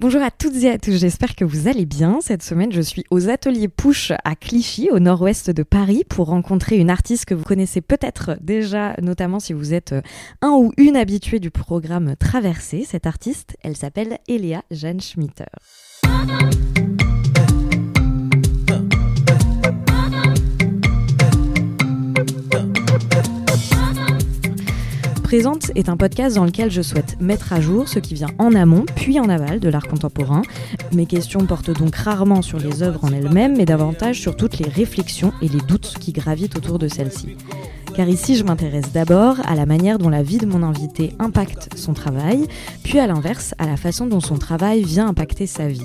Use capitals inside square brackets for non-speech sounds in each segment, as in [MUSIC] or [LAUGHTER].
Bonjour à toutes et à tous, j'espère que vous allez bien. Cette semaine, je suis aux ateliers Push à Clichy, au nord-ouest de Paris, pour rencontrer une artiste que vous connaissez peut-être déjà, notamment si vous êtes un ou une habituée du programme Traversée. Cette artiste, elle s'appelle Eléa Jeanne Schmitter. Présente est un podcast dans lequel je souhaite mettre à jour ce qui vient en amont puis en aval de l'art contemporain. Mes questions portent donc rarement sur les œuvres en elles-mêmes, mais davantage sur toutes les réflexions et les doutes qui gravitent autour de celles-ci car ici je m'intéresse d'abord à la manière dont la vie de mon invité impacte son travail, puis à l'inverse, à la façon dont son travail vient impacter sa vie.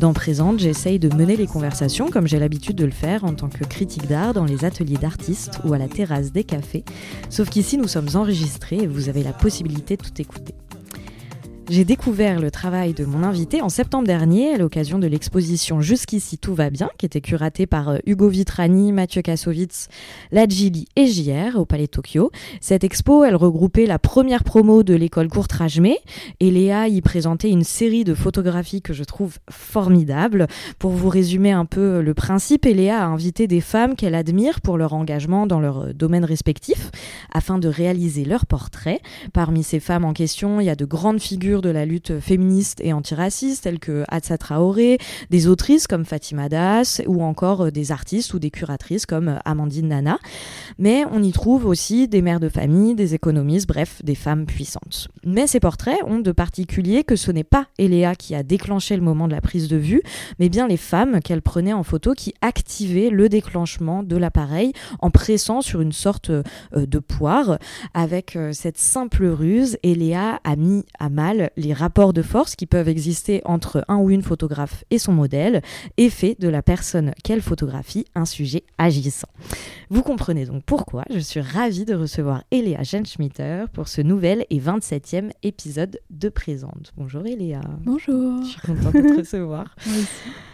Dans Présente, j'essaye de mener les conversations comme j'ai l'habitude de le faire en tant que critique d'art dans les ateliers d'artistes ou à la terrasse des cafés, sauf qu'ici nous sommes enregistrés et vous avez la possibilité de tout écouter. J'ai découvert le travail de mon invité en septembre dernier à l'occasion de l'exposition Jusqu'ici tout va bien, qui était curatée par euh, Hugo Vitrani, Mathieu Kassovitz, Ladjili et JR au Palais Tokyo. Cette expo, elle regroupait la première promo de l'école courte Rajmé et Léa y présentait une série de photographies que je trouve formidables. Pour vous résumer un peu le principe, Léa a invité des femmes qu'elle admire pour leur engagement dans leur euh, domaine respectif afin de réaliser leurs portraits. Parmi ces femmes en question, il y a de grandes figures de la lutte féministe et antiraciste, telles que Hatsa Traoré, des autrices comme Fatima Das, ou encore euh, des artistes ou des curatrices comme euh, Amandine Nana. Mais on y trouve aussi des mères de famille, des économistes, bref, des femmes puissantes. Mais ces portraits ont de particulier que ce n'est pas Eléa qui a déclenché le moment de la prise de vue, mais bien les femmes qu'elle prenait en photo qui activaient le déclenchement de l'appareil en pressant sur une sorte euh, de poire. Avec cette simple ruse, Eléa a mis à mal les rapports de force qui peuvent exister entre un ou une photographe et son modèle et fait de la personne qu'elle photographie un sujet agissant. Vous comprenez donc pourquoi je suis ravie de recevoir Eléa Jenschmitter pour ce nouvel et 27e épisode de Présente. Bonjour Eléa. Bonjour. Je suis contente de te recevoir. [LAUGHS]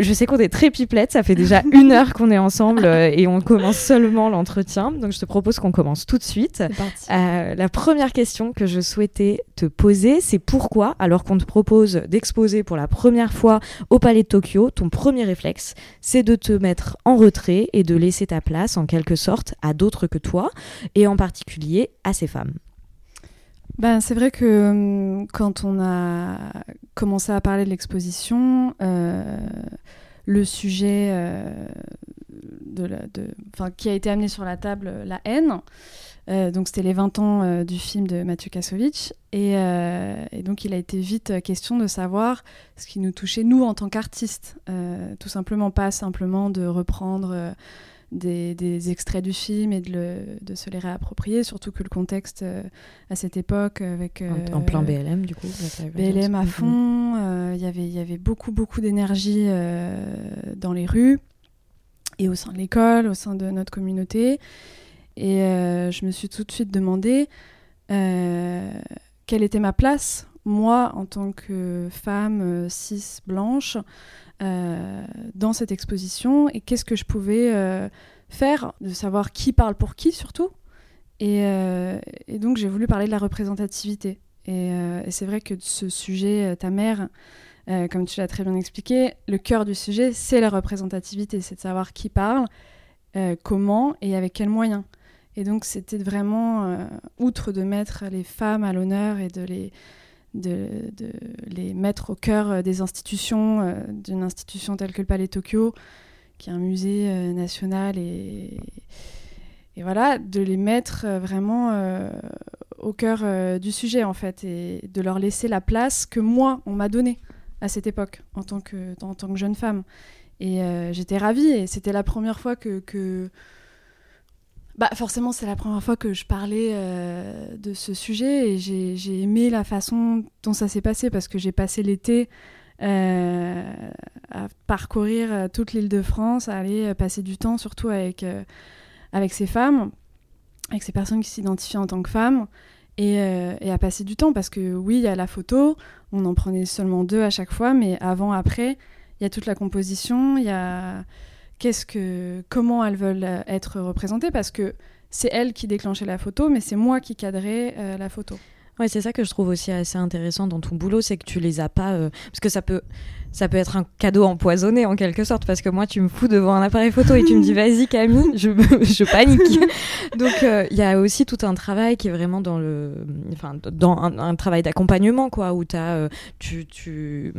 Je sais qu'on est très pipelette, ça fait déjà [LAUGHS] une heure qu'on est ensemble euh, et on commence seulement l'entretien. Donc je te propose qu'on commence tout de suite. Euh, la première question que je souhaitais te poser, c'est pourquoi, alors qu'on te propose d'exposer pour la première fois au Palais de Tokyo, ton premier réflexe, c'est de te mettre en retrait et de laisser ta place en quelque sorte à d'autres que toi, et en particulier à ces femmes? Ben, c'est vrai que hum, quand on a commencé à parler de l'exposition, euh, le sujet euh, de de, qui a été amené sur la table, la haine, euh, donc c'était les 20 ans du film de Mathieu Kassovitch, et, donc il a été vite question de savoir ce qui nous touchait, nous, en tant qu'artistes, tout simplement pas simplement de reprendre des, extraits du film et de, se les réapproprier, surtout que le contexte euh, à cette époque avec... en, plein euh, BLM du coup BLM à fond, euh, il y avait beaucoup beaucoup d'énergie dans les rues et au sein de l'école, au sein de notre communauté. Et je me suis tout de suite demandé quelle était ma place, moi, en tant que femme cis blanche, euh, dans cette exposition et qu'est-ce que je pouvais euh, faire, de savoir qui parle pour qui surtout. Et, euh, donc j'ai voulu parler de la représentativité. Et, c'est vrai que ce sujet, ta mère, comme tu l'as très bien expliqué, le cœur du sujet, c'est la représentativité, c'est de savoir qui parle, comment et avec quels moyens. Et donc c'était vraiment, outre de mettre les femmes à l'honneur et de les de, les mettre au cœur euh, des institutions, euh, d'une institution telle que le Palais Tokyo, qui est un musée euh, national, et, et, voilà, de les mettre vraiment au cœur du sujet, en fait, et de leur laisser la place que moi, on m'a donnée à cette époque, en tant que, en tant que jeune femme. Et j'étais ravie, et c'était la première fois que, que bah forcément, c'est la première fois que je parlais euh, de ce sujet et j'ai aimé la façon dont ça s'est passé parce que j'ai passé l'été euh, à parcourir euh, toute l'île de France, à aller passer du temps surtout avec, ces femmes, avec ces personnes qui s'identifient en tant que femmes. Et, et, à passer du temps parce que oui, il y a la photo, on en prenait seulement deux à chaque fois, mais avant, après, il y a toute la composition, il y a qu'est-ce que, comment elles veulent euh, être représentées, parce que c'est elles qui déclenchaient la photo, mais c'est moi qui cadrais euh, la photo. Ouais, c'est ça que je trouve aussi assez intéressant dans ton boulot, c'est que tu les as pas. euh, Parce que ça peut, ça peut être un cadeau empoisonné en quelque sorte, parce que moi, tu me fous devant un appareil photo et tu me dis [LAUGHS] vas-y Camille, je, [LAUGHS] je panique. Donc euh, il y a aussi tout un travail qui est vraiment dans le, enfin dans un, un travail d'accompagnement quoi, où as, euh, tu, tu,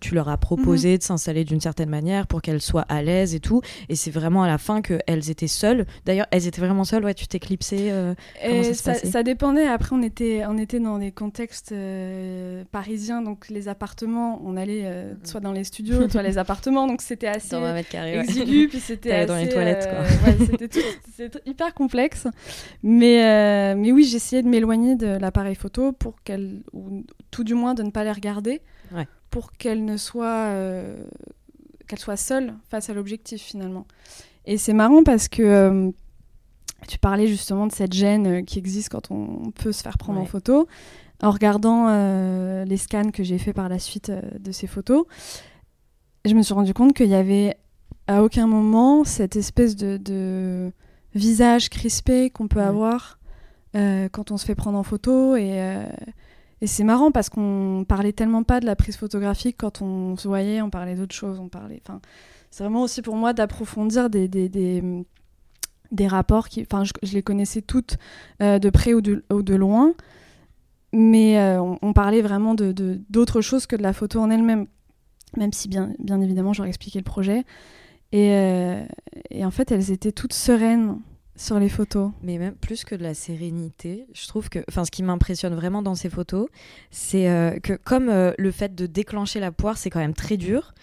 tu leur as proposé de s'installer d'une certaine manière pour qu'elles soient à l'aise et tout, et c'est vraiment à la fin qu'elles étaient seules. D'ailleurs, elles étaient vraiment seules. Ouais, tu t'éclipsais. euh, ça ça, ça dépendait. Après, on était, on était dans des contextes euh, parisiens, donc les appartements, on allait soit dans les studios, soit les appartements, donc c'était [LAUGHS] assez dans 20 mètres carrés. ouais. exigu, [LAUGHS] puis c'était dans les toilettes, quoi. euh, ouais, c'était [LAUGHS] hyper complexe. Mais, euh, mais oui, j'essayais de m'éloigner de l'appareil photo pour qu'elle, ou tout du moins de ne pas les regarder, Ouais. pour qu'elle ne soit, euh, qu'elle soit seule face à l'objectif finalement. Et c'est marrant parce que euh, tu parlais justement de cette gêne euh, qui existe quand on peut se faire prendre en photo. En regardant euh, les scans que j'ai fait par la suite euh, de ces photos, je me suis rendu compte qu'il y avait à aucun moment cette espèce de, de visage crispé qu'on peut Ouais. avoir euh, quand on se fait prendre en photo. Et, et c'est marrant parce qu'on parlait tellement pas de la prise photographique quand on se voyait, on parlait d'autres choses. On parlait, enfin, c'est vraiment aussi pour moi d'approfondir des, des, des, des rapports qui, enfin, je, je les connaissais toutes euh, de près ou de, ou de loin, mais euh, on, on parlait vraiment de d'autres choses que de la photo en elle-même, même si bien, bien évidemment j'aurais expliqué le projet. Et, euh, et en fait, elles étaient toutes sereines sur les photos. Mais même plus que de la sérénité, je trouve que, enfin, ce qui m'impressionne vraiment dans ces photos, c'est euh, que comme le fait de déclencher la poire, c'est quand même très dur.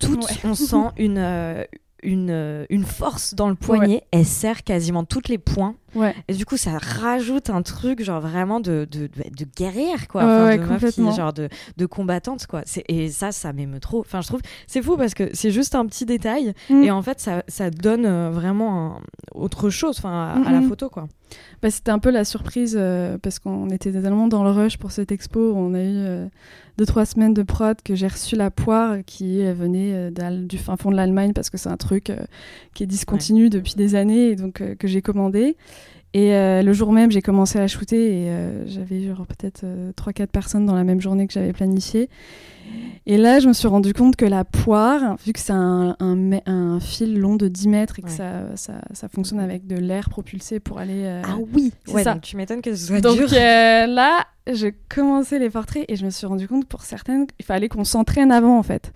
Toutes, Ouais. on sent [LAUGHS] une une, une force dans le poignet. Elle serre quasiment toutes les points. Ouais. Et du coup, ça rajoute un truc genre vraiment de, de, de, guerrière, quoi. Ouais, Enfin, ouais, de meuf qui- complètement. genre de, de combattante, quoi. Et ça, ça m'émeut trop. Enfin, je trouve, c'est fou parce que c'est juste un petit détail. Mm. Et en fait, ça, ça donne euh, vraiment un- autre chose enfin, à, à la photo, quoi. Bah, c'était un peu la surprise euh, parce qu'on était tellement dans le rush pour cette expo. On a eu euh, deux trois semaines de prod que j'ai reçu la poire qui euh, venait du fin fond de l'Allemagne parce que c'est un truc qui est discontinu depuis des années et donc que j'ai commandé. Et euh, le jour même, j'ai commencé à shooter et euh, j'avais peut-être euh, trois quatre personnes dans la même journée que j'avais planifié. Et là, je me suis rendu compte que la poire, vu que c'est un, un, me- un fil long de 10 mètres et que Ouais. ça, ça, ça fonctionne avec de l'air propulsé pour aller euh, oui, c'est ouais, ça. donc tu m'étonnes que ce soit donc dur. euh, là, je commençais les portraits et je me suis rendu compte pour certaines, il fallait qu'on s'entraîne avant en fait.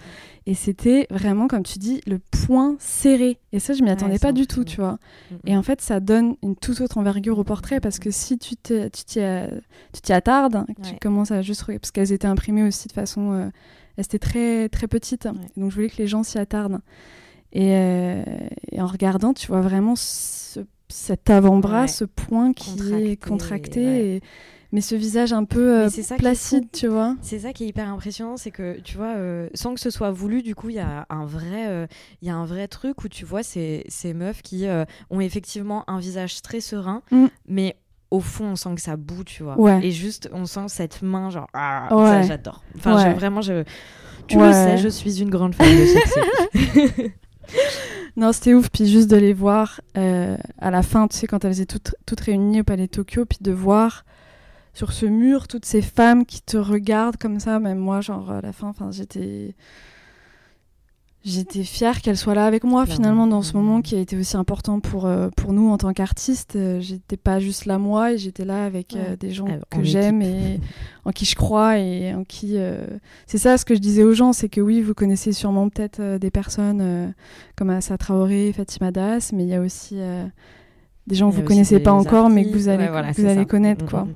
Et c'était vraiment, comme tu dis, le point serré. Et ça, je m'y Ouais, attendais pas du tout, tu vois. Et en fait, ça donne une toute autre envergure au portrait parce que si tu t'y attardes, tu commences à juste parce qu'elles étaient imprimées aussi de façon, euh, étaient très très petites, donc je voulais que les gens s'y attardent. Et, euh, et en regardant, tu vois vraiment ce- cet avant-bras, Ouais. ce point qui Contracté, est contracté, ouais. et- mais ce visage un peu euh, placide, tu vois. C'est ça qui est hyper impressionnant, c'est que tu vois, euh, sans que ce soit voulu, du coup, il y a un vrai, euh, il y a un vrai truc où tu vois ces, ces meufs qui ont effectivement un visage très serein, Mm. mais au fond, on sent que ça boue, tu vois. Ouais. Et juste, on sent cette main, genre, ah, Ouais. ça, j'adore. Enfin, Ouais. je- vraiment, je, tu le sais, je suis une grande fan de. [LAUGHS] [LAUGHS] Non, c'était ouf. Puis juste de les voir euh, à la fin, tu sais, quand elles étaient toutes, toutes réunies au Palais de Tokyo, puis de voir sur ce mur toutes ces femmes qui te regardent comme ça, même moi, genre à la fin, j'étais. J'étais fière qu'elle soit là avec moi Clairement. finalement dans ce Mhm. moment qui a été aussi important pour, euh, pour nous en tant qu'artistes. Euh, j'étais pas juste là moi et j'étais là avec euh, des gens en que j'aime et en qui je crois et en qui euh, c'est ça ce que je disais aux gens c'est que oui vous connaissez sûrement peut-être des personnes comme Assa Traoré, Fatima Das mais il y a aussi des gens que vous connaissez pas encore mais que vous allez, ouais, voilà, vous allez ça. connaître quoi.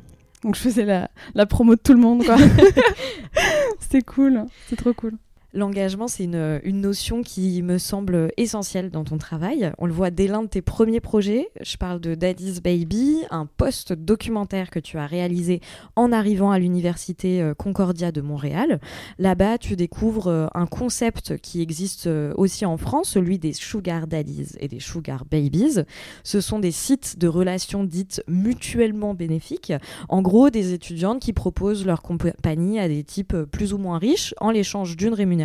Donc je faisais la, la promo de tout le monde quoi. [LAUGHS] C'était cool, c'est trop cool. L'engagement, c'est une, notion qui me semble essentielle dans ton travail. On le voit dès l'un de tes premiers projets. Je parle de Daddy's Baby, un post-documentaire que tu as réalisé en arrivant à l'université euh, Concordia de Montréal. Là-bas, tu découvres euh, un concept qui existe euh, aussi en France, celui des Sugar Daddies et des Sugar Babies. Ce sont des sites de relations dites mutuellement bénéfiques. En gros, des étudiantes qui proposent leur compagnie à des types plus ou moins riches en l'échange d'une rémunération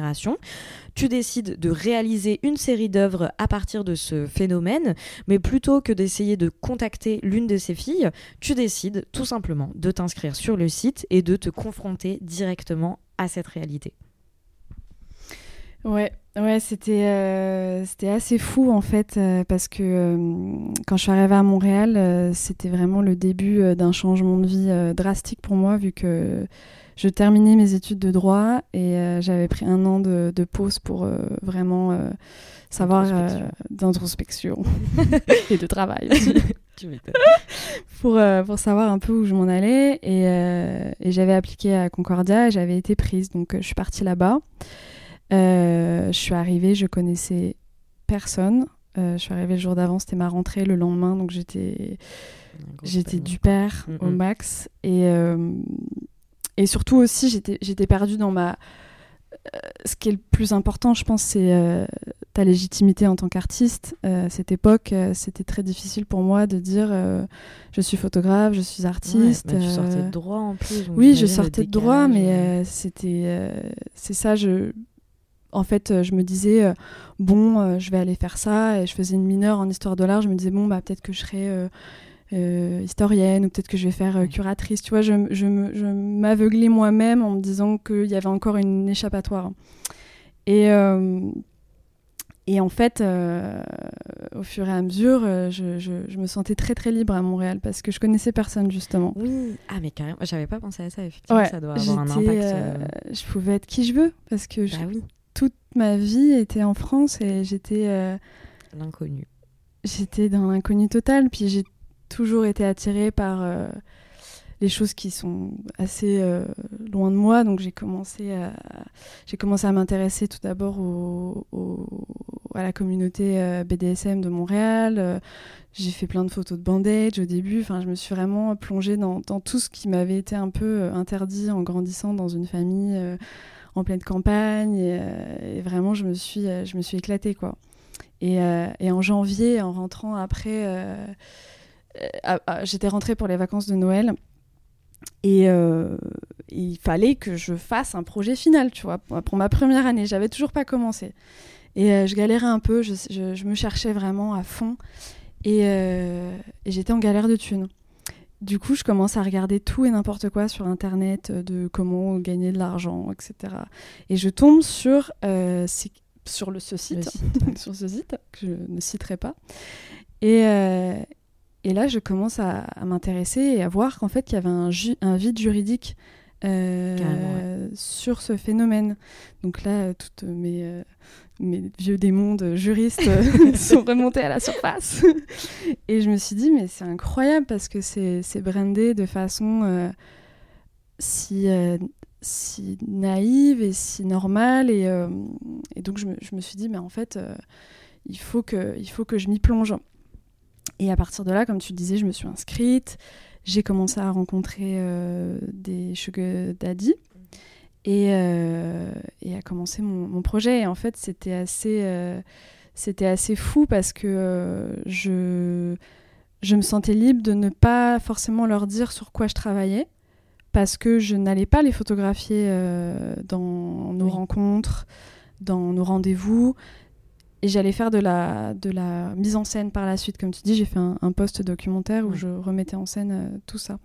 Tu décides de réaliser une série d'œuvres à partir de ce phénomène, mais plutôt que d'essayer de contacter l'une de ces filles, tu décides tout simplement de t'inscrire sur le site et de te confronter directement à cette réalité. Ouais, ouais, c'était euh, c'était assez fou en fait euh, parce que euh, quand je suis arrivée à Montréal, c'était vraiment le début d'un changement de vie drastique pour moi vu que je terminais mes études de droit et j'avais pris un an de, de pause pour vraiment savoir d'introspection [LAUGHS] et de travail. [LAUGHS] pour, pour savoir un peu où je m'en allais et, et j'avais appliqué à Concordia et j'avais été prise donc je suis partie là-bas. Euh, je suis arrivée, je connaissais personne. Euh, je suis arrivée le jour d'avant, c'était ma rentrée. Le lendemain, donc j'étais j'étais du père au max. Et, euh, et surtout aussi, j'étais perdue dans ma. ce qui est le plus important, je pense, c'est ta légitimité en tant qu'artiste. cette époque, c'était très difficile pour moi de dire je suis photographe, je suis artiste. tu sortais de droit en plus. Oui, je sortais de droit, mais c'était. c'est ça, je en fait, euh, je me disais, euh, bon, euh, je vais aller faire ça. Et je faisais une mineure en histoire de l'art. Je me disais, bon, bah, peut-être que je serai historienne ou peut-être que je vais faire curatrice. Tu vois, je, je m'aveuglais moi-même en me disant qu'il y avait encore une échappatoire. Et, et en fait, au fur et à mesure, je, je, me sentais très très libre à Montréal parce que je connaissais personne justement. Oui, ah mais carrément, j'avais pas pensé à ça, effectivement, ça doit avoir un impact. je pouvais être qui je veux parce que bah oui toute ma vie était en France et j'étais. Euh, l'inconnu. J'étais dans l'inconnu total. Puis j'ai toujours été attirée par euh, les choses qui sont assez euh, loin de moi. Donc j'ai commencé à, j'ai commencé à m'intéresser tout d'abord à la communauté BDSM de Montréal. j'ai fait plein de photos de bandage au début. Enfin, je me suis vraiment plongée dans, tout ce qui m'avait été un peu interdit en grandissant dans une famille en pleine campagne. Euh, et, vraiment, je me suis, euh, je me suis éclatée, quoi. Euh, et en janvier, en rentrant après, j'étais rentrée pour les vacances de Noël. Et il fallait que je fasse un projet final, tu vois, pour ma première année. J'avais toujours pas commencé. Et je galérais un peu, je, je, me cherchais vraiment à fond. Et, et j'étais en galère de thunes. Du coup, je commence à regarder tout et n'importe quoi sur Internet euh, de comment gagner de l'argent, etc. Et je tombe sur, euh, sur le, ce site, [LAUGHS] sur ce site que je ne citerai pas. Et, euh, et là, je commence à, m'intéresser et à voir qu'en fait, il y avait un, un vide juridique sur ce phénomène. Donc là, toutes mes mes vieux démons de juristes [LAUGHS] sont remontés à la surface. et je me suis dit, mais c'est incroyable parce que c'est brandé de façon euh, si, euh, si naïve et si normale. Et, euh, et donc je me, je me, suis dit, mais en fait, il, faut que, il faut que je m'y plonge. Et à partir de là, comme tu disais, je me suis inscrite. J'ai commencé à rencontrer des sugar daddy et, euh, et a commencé mon, projet. Et en fait, c'était assez, euh, c'était assez fou parce que euh, je, je me sentais libre de ne pas forcément leur dire sur quoi je travaillais parce que je n'allais pas les photographier dans nos rencontres, dans nos rendez-vous. Et j'allais faire de la, de la mise en scène par la suite. Comme tu dis, j'ai fait un, post documentaire où je remettais en scène tout ça.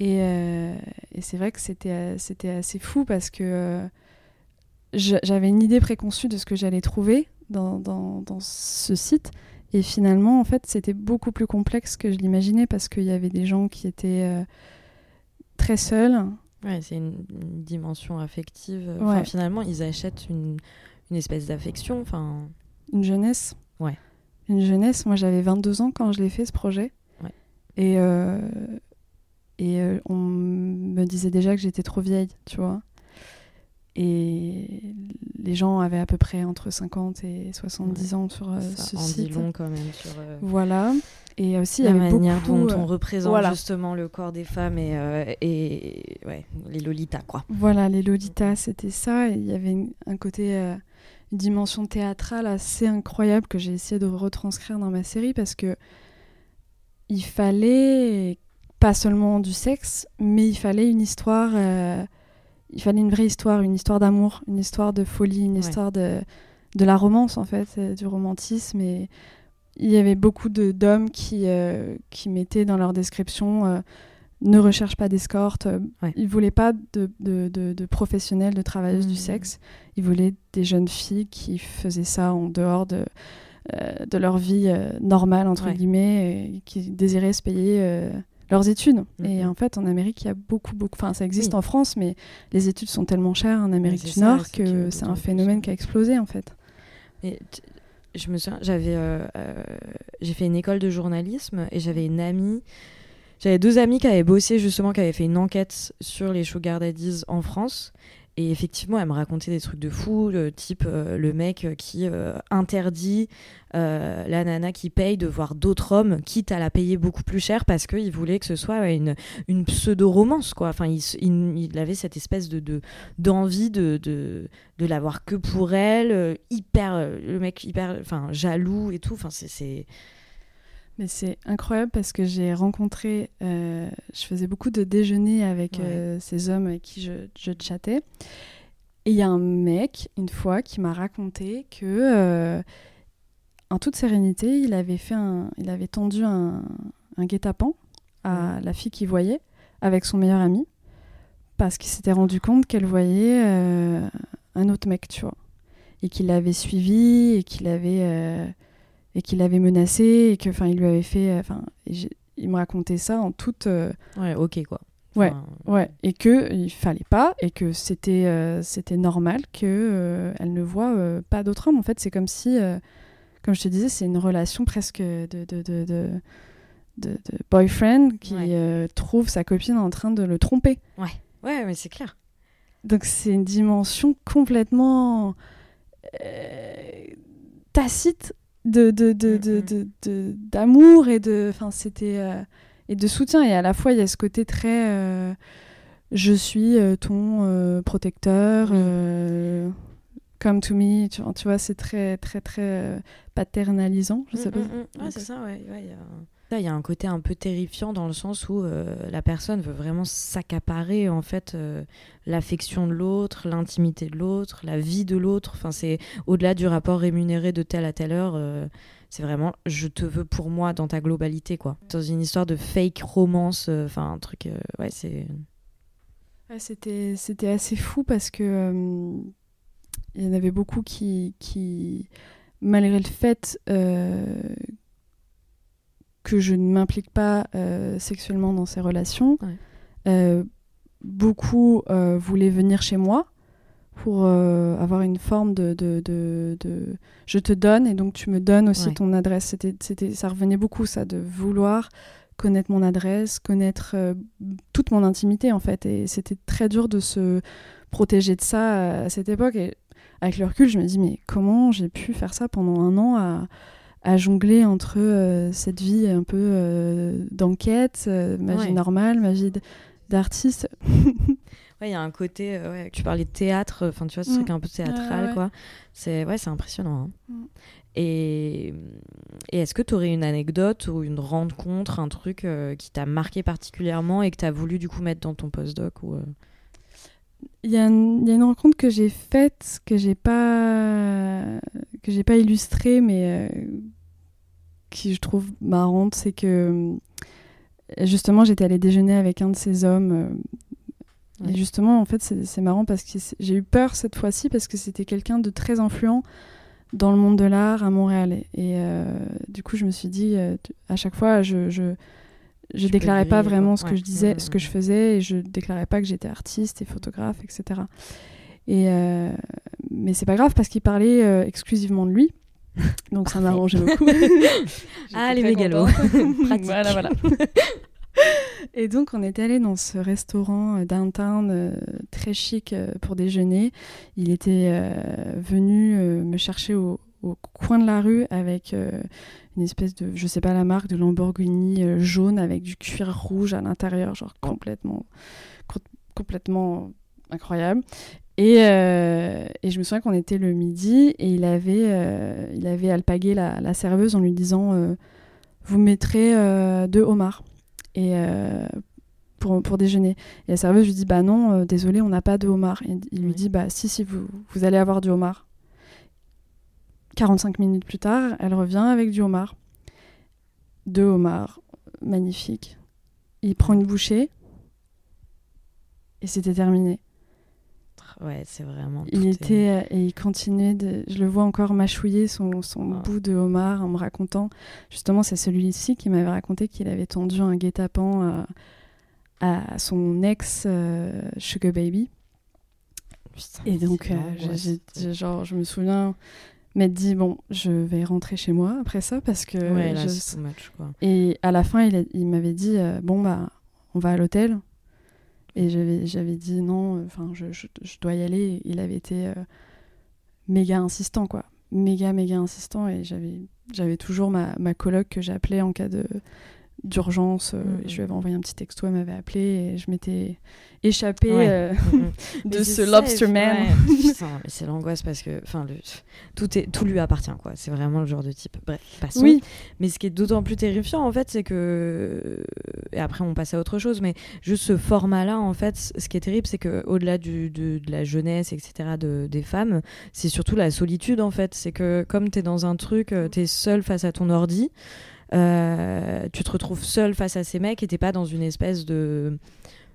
Euh, et, c'est vrai que c'était, euh, c'était assez fou parce que euh, j'avais une idée préconçue de ce que j'allais trouver dans, dans, dans, ce site. Et finalement, en fait, c'était beaucoup plus complexe que je l'imaginais parce qu'il y avait des gens qui étaient très seuls. Ouais, c'est une, dimension affective. finalement, ils achètent une, une espèce d'affection. Enfin... Une jeunesse. Ouais. Une jeunesse. Moi, j'avais 22 ans quand je l'ai fait, ce projet. Ouais. Et, et euh, on me disait déjà que j'étais trop vieille, tu vois. Et les gens avaient à peu près entre 50 et 70 ans sur euh, ce en site. Long quand même sur. Euh, voilà. Et aussi, la il y avait manière beaucoup, dont on représente justement le corps des femmes et, et ouais, les lolitas, quoi. Voilà, les lolitas, c'était ça. Et il y avait un côté, dimension théâtrale assez incroyable que j'ai essayé de retranscrire dans ma série parce que il fallait pas seulement du sexe, mais il fallait une histoire, euh, il fallait une vraie histoire, une histoire d'amour, une histoire de folie, une histoire de, de la romance en fait, du romantisme. Et il y avait beaucoup d'hommes qui, qui mettaient dans leur description ne recherche pas d'escorte. Ils ne voulaient pas de, de, de, professionnels, de travailleuses du mmh. sexe. Ils voulaient des jeunes filles qui faisaient ça en dehors de, euh, de leur vie euh, normale, entre guillemets, et qui désiraient se payer euh, leurs études. Mmh. Et en fait, en Amérique, il y a beaucoup, beaucoup. Enfin, ça existe en France, mais les études sont tellement chères en Amérique du Nord que c'est un phénomène qui a explosé, en fait. Mais je me souviens, j'avais, j'ai fait une école de journalisme et j'avais une amie j'avais deux amis qui avaient bossé justement, qui avaient fait une enquête sur les sugar daddies en France. Et effectivement, elle me racontait des trucs de fou, type euh, le mec qui euh, interdit euh, la nana qui paye de voir d'autres hommes, quitte à la payer beaucoup plus cher parce qu'il voulait que ce soit une, une pseudo-romance. quoi. Enfin, il, il, avait cette espèce de d'envie de, de, de, l'avoir que pour elle, hyper, le mec hyper enfin, jaloux et tout. Enfin, c'est mais c'est incroyable parce que j'ai rencontré, euh, je faisais beaucoup de déjeuners avec euh, ces hommes avec qui je, je chattais. Et il y a un mec, une fois, qui m'a raconté que, euh, en toute sérénité, il avait, fait un, il avait tendu un, un guet-apens à la fille qu'il voyait avec son meilleur ami parce qu'il s'était rendu compte qu'elle voyait un autre mec, tu vois. Et qu'il l'avait suivi et qu'il avait et qu'il l'avait menacé et que enfin il lui avait fait enfin il me racontait ça en toute euh, ouais ok quoi. Ouais ouais. Et que il fallait pas et que c'était euh, c'était normal que euh, elle ne voit pas d'autre homme en fait c'est comme si comme je te disais c'est une relation presque de de, de, de, de boyfriend qui trouve sa copine en train de le tromper. Ouais. Ouais mais c'est clair. Donc c'est une dimension complètement tacite de, de, de, mm, mm. de, d'amour et de enfin c'était euh, et de soutien. Et à la fois il y a ce côté très euh, je suis euh, ton protecteur come to me tu, tu vois c'est très très très paternalisant je sais mm, pas. c'est ça ouais, ouais il y a un côté un peu terrifiant dans le sens où la personne veut vraiment s'accaparer en fait l'affection de l'autre, l'intimité de l'autre, la vie de l'autre. Enfin, c'est au-delà du rapport rémunéré de telle à telle heure. Euh, c'est vraiment je te veux pour moi dans ta globalité quoi. Dans une histoire de fake romance, euh, enfin un truc, euh, ouais c'est. c'était c'était assez fou parce que il y en avait beaucoup qui qui malgré le fait que je ne m'implique pas sexuellement dans ces relations beaucoup euh, voulaient venir chez moi pour euh, avoir une forme de, de, de, je te donne et donc tu me donnes aussi ton adresse. C'était, c'était, ça revenait beaucoup ça, de vouloir connaître mon adresse, connaître euh, toute mon intimité en fait. Et c'était très dur de se protéger de ça à, cette époque. Et avec le recul, je me dis mais comment j'ai pu faire ça pendant un an à, à jongler entre cette vie un peu d'enquête, ma vie normale, ma vie d'artistes. [LAUGHS] ouais, il y a un côté. Euh, ouais, tu parlais de théâtre, enfin, tu vois, ce mm. truc un peu théâtral, quoi. C'est ouais, c'est impressionnant. Hein. Mm. Et, et est-ce que tu aurais une anecdote ou une rencontre, un truc euh, qui t'a marqué particulièrement et que tu as voulu du coup mettre dans ton postdoc ou euh? Il y, a une, y, a une rencontre que j'ai faite que j'ai pas que j'ai pas illustrée mais qui je trouve marrante, c'est que justement, j'étais allée déjeuner avec un de ces hommes. Euh, et justement, en fait, c'est marrant parce que j'ai eu peur cette fois-ci parce que c'était quelqu'un de très influent dans le monde de l'art à Montréal. Et, euh, du coup, je me suis dit, euh, à chaque fois, je, je, je déclarais pas vraiment ce que je disais, ce que je faisais, et je déclarais pas que j'étais artiste et photographe, etc. Et mais c'est pas grave parce qu'il parlait exclusivement de lui. [LAUGHS] Donc ça m'arrangeait beaucoup. [LAUGHS] ah, [LAUGHS] les mégalos. voilà, voilà. Et donc, on est allé dans ce restaurant euh, downtown euh, très chic euh, pour déjeuner. Il était venu me chercher au, coin de la rue avec une espèce de, je sais pas la marque, de Lamborghini jaune avec du cuir rouge à l'intérieur, genre complètement, complètement incroyable. Et, et, je me souviens qu'on était le midi et il avait, il avait alpagué la, la, serveuse en lui disant Vous mettrez deux homards. Et euh, pour, pour déjeuner. Et la serveuse lui dit Bah non, euh, désolé, on n'a pas de homard. Et il lui dit Bah si, si, vous, vous allez avoir du homard. 45 minutes plus tard, elle revient avec du homard. Deux homards, magnifiques. Il prend une bouchée et c'était terminé. Ouais, c'est vraiment. Il était euh, et il continuait de. Je le vois encore mâchouiller son, son Ah. bout de homard en me racontant. Justement, c'est celui-ci qui m'avait raconté qu'il avait tendu un guet-apens à, à son ex euh, Sugar Baby. Putain, Et donc, euh, genre, je me souviens m'être dit bon, je vais rentrer chez moi après ça parce que. Ouais, là, je- quoi. Et à la fin, il, a- il m'avait dit euh, bon bah, on va à l'hôtel. Et j'avais j'avais dit non, enfin, je, je- je dois y aller. Il avait été euh, méga insistant, quoi. Méga, méga insistant. Et j'avais j'avais toujours ma, ma coloc que j'appelais en cas de d'urgence. euh, et je lui avais envoyé un petit texto, elle m'avait appelé et je m'étais échappée Ouais. euh, Mm, mm. [LAUGHS] de Mais ce lobster man. ouais, [LAUGHS] c'est l'angoisse parce que enfin tout est tout lui appartient quoi. C'est vraiment le genre de type. Bref, passons. Oui, Mais ce qui est d'autant plus terrifiant en fait, c'est que et après on passe à autre chose, mais juste ce format-là en fait, ce qui est terrible, c'est que au-delà du, de, de la jeunesse etc de, des femmes, c'est surtout la solitude en fait. C'est que comme t'es dans un truc, euh, t'es seul face à ton ordi. Euh, tu te retrouves seul face à ces mecs et t'es pas dans une espèce de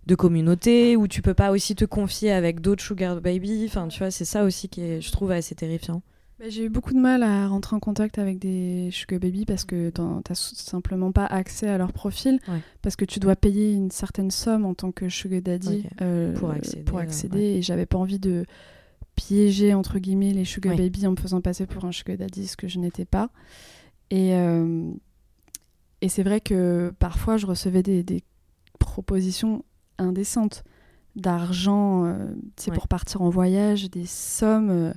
de communauté où tu peux pas aussi te confier avec d'autres sugar baby. Enfin tu vois c'est ça aussi qui est je trouve assez terrifiant. Bah, J'ai eu beaucoup de mal à rentrer en contact avec des sugar baby parce que t'en- t'as simplement pas accès à leur profil. Ouais. parce que tu dois payer une certaine somme en tant que sugar daddy euh, Pour accéder, pour accéder. et j'avais pas envie de piéger entre guillemets les sugar Ouais. baby en me faisant passer pour un sugar daddy ce que je n'étais pas. Et euh, et c'est vrai que parfois je recevais des, des propositions indécentes d'argent euh, sais, Ouais. pour partir en voyage des sommes euh,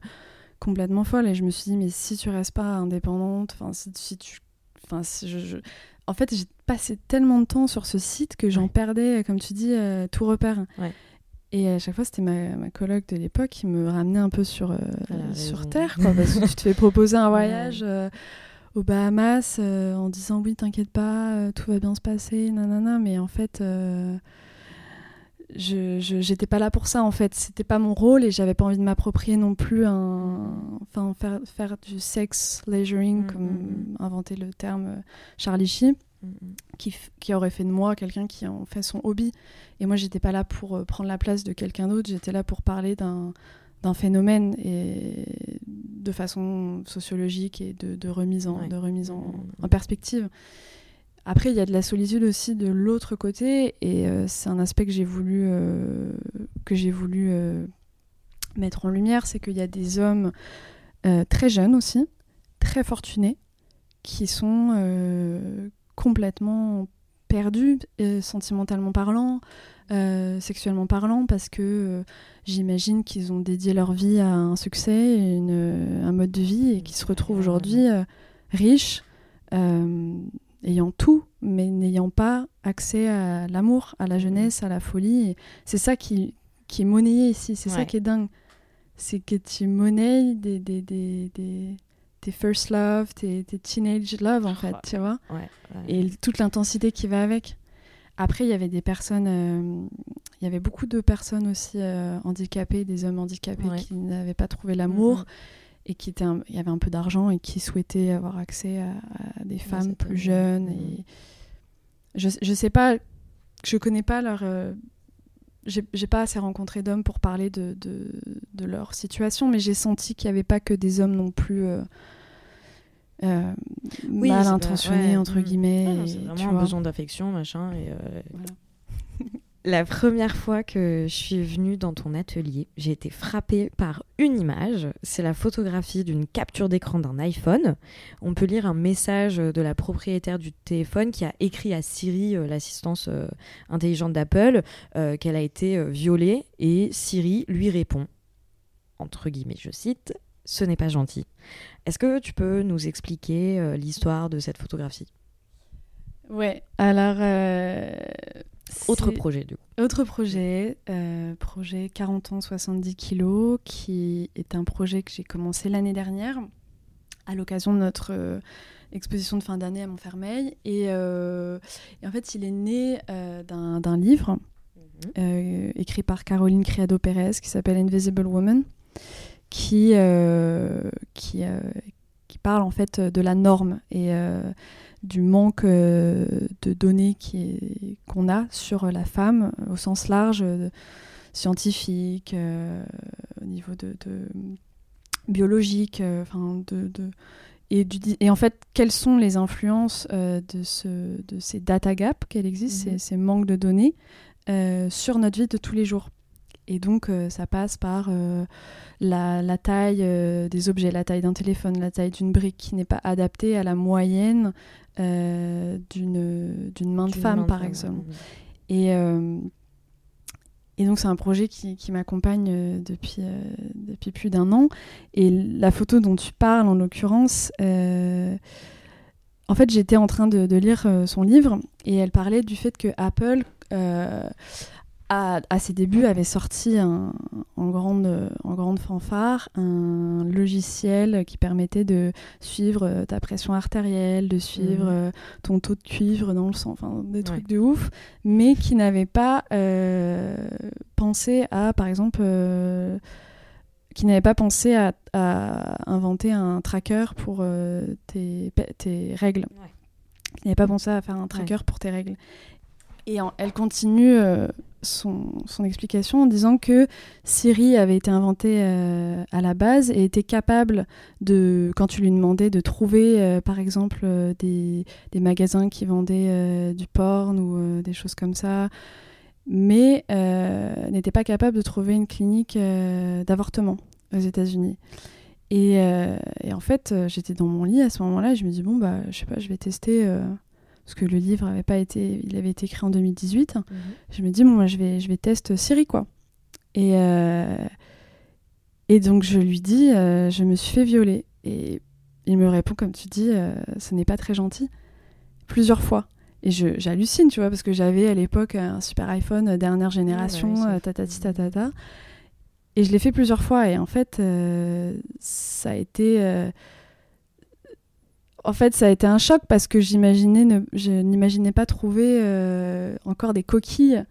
complètement folles et je me suis dit mais si tu restes pas indépendante enfin si, si tu enfin si je, je- en fait j'ai passé tellement de temps sur ce site que j'en Ouais. perdais comme tu dis euh, tout repère Ouais. et à chaque fois c'était ma, ma coloc de l'époque qui me ramenait un peu sur euh, Elle a sur terre quoi parce que tu te fais [LAUGHS] proposer un voyage euh, aux Bahamas euh, en disant oui t'inquiète pas euh, tout va bien se passer nanana mais en fait euh, je j'étais pas là pour ça en fait. C'était pas mon rôle et j'avais pas envie de m'approprier non plus un enfin faire faire du sex leisuring Mm, comme mm, inventé le terme Charlie Sheen Mm, qui, qui aurait fait de moi quelqu'un qui en fait son hobby. Et moi, j'étais pas là pour prendre la place de quelqu'un d'autre, j'étais là pour parler d'un d'un phénomène et de façon sociologique et de, de remise, en, Ouais. de remise en, Mhm. en perspective. Après, il y a de la solitude aussi de l'autre côté, et euh, c'est un aspect que j'ai voulu, euh, que j'ai voulu euh, mettre en lumière, c'est qu'il y a des hommes très jeunes aussi, très fortunés, qui sont complètement perdus, euh, sentimentalement parlant, euh, sexuellement parlant, parce que euh, j'imagine qu'ils ont dédié leur vie à un succès, une- un mode de vie, et qui se retrouvent aujourd'hui euh, riches, ayant tout, mais n'ayant pas accès à l'amour, à la jeunesse, à la folie. C'est ça qui, qui est monnayé ici, c'est ça qui est dingue. C'est que tu monnaies des, des, des, des, tes first love, tes, tes teenage love, en fait, Oh. tu vois ouais, ouais. et toute l'intensité qui va avec. Après, il y avait des personnes, euh, il y avait beaucoup de personnes aussi euh, handicapées, des hommes handicapés Ouais. qui n'avaient pas trouvé l'amour Mhm. et qui étaient, un- il y avait un peu d'argent et qui souhaitaient avoir accès à, à des femmes plus jeunes. Mhm. Et je, je sais pas, je connais pas leur. euh, j'ai pas assez rencontré d'hommes pour parler de, de, de leur situation, mais j'ai senti qu'il n'y avait pas que des hommes non plus euh, euh, Oui, mal intentionnés, ouais, entre mm. guillemets. Tu vraiment un vois. besoin d'affection machin et euh, Voilà. La première fois que je suis venue dans ton atelier, j'ai été frappée par une image. C'est la photographie d'une capture d'écran d'un iPhone. On peut lire un message de la propriétaire du téléphone qui a écrit à Siri, euh, l'assistance euh, intelligente d'Apple, euh, qu'elle a été violée. Et Siri lui répond, entre guillemets, je cite, Ce n'est pas gentil. Est-ce que tu peux nous expliquer l'histoire de cette photographie? Ouais, alors. Autre projet, du coup. Autre projet, euh, projet 40 ans 70 kilos, qui est un projet que j'ai commencé l'année dernière à l'occasion de notre exposition de fin d'année à Montfermeil. Et, et, en fait, il est né d'un livre mhm. écrit par Caroline Criado Pérez qui s'appelle Invisible Woman, qui, qui, qui parle en fait de la norme et du manque euh, de données qu'on a sur la femme au sens large, euh, scientifique, euh, au niveau de, biologique, enfin de, et, et, en fait, quelles sont les influences de, ce, de ces data gaps qu'elle existe, ces, mhm. ces, manques de données, sur notre vie de tous les jours? Et donc, ça passe par la, la, taille des objets, la taille d'un téléphone, la taille d'une brique qui n'est pas adaptée à la moyenne euh, d'une main de femme, par exemple. Et, euh, et donc, c'est un projet qui, qui m'accompagne euh, depuis, depuis plus d'un an. Et la photo dont tu parles, en l'occurrence, en fait, j'étais en train de, de, lire son livre et elle parlait du fait que Apple à, ses débuts, avait sorti en, grande, en grande fanfare un logiciel qui permettait de suivre euh, ta pression artérielle, de suivre mhm. euh, ton taux de cuivre dans le sang, enfin des trucs de ouf, mais qui n'avait pas euh, pensé à, par exemple, qui n'avait pas pensé à, inventer un tracker pour tes, tes, règles. Qui n'avait pas pensé à faire un tracker pour tes règles. Et elle continue son, explication en disant que Siri avait été inventée euh, à la base et était capable de, quand tu lui demandais de trouver euh, par exemple euh, des, magasins qui vendaient du porn ou des choses comme ça, mais n'était pas capable de trouver une clinique d'avortement aux États-Unis. Et, en fait, j'étais dans mon lit à ce moment-là et je me dis, bon, bah, je sais pas, je vais tester parce que le livre avait pas été, il avait été écrit en 2018. Mhm. Je me dis bon, moi je vais, je vais tester Siri quoi. Et euh, et donc je lui dis, euh, je me suis fait violer. Et il me répond comme tu dis, euh, ce n'est pas très gentil, plusieurs fois. Et j'hallucine, tu vois, parce que j'avais à l'époque un super iPhone dernière génération, ah, tatati tatata. Et je l'ai fait plusieurs fois. Et en fait, ça a été en fait, ça a été un choc parce que j'imaginais, je n'imaginais pas trouver euh, encore des coquilles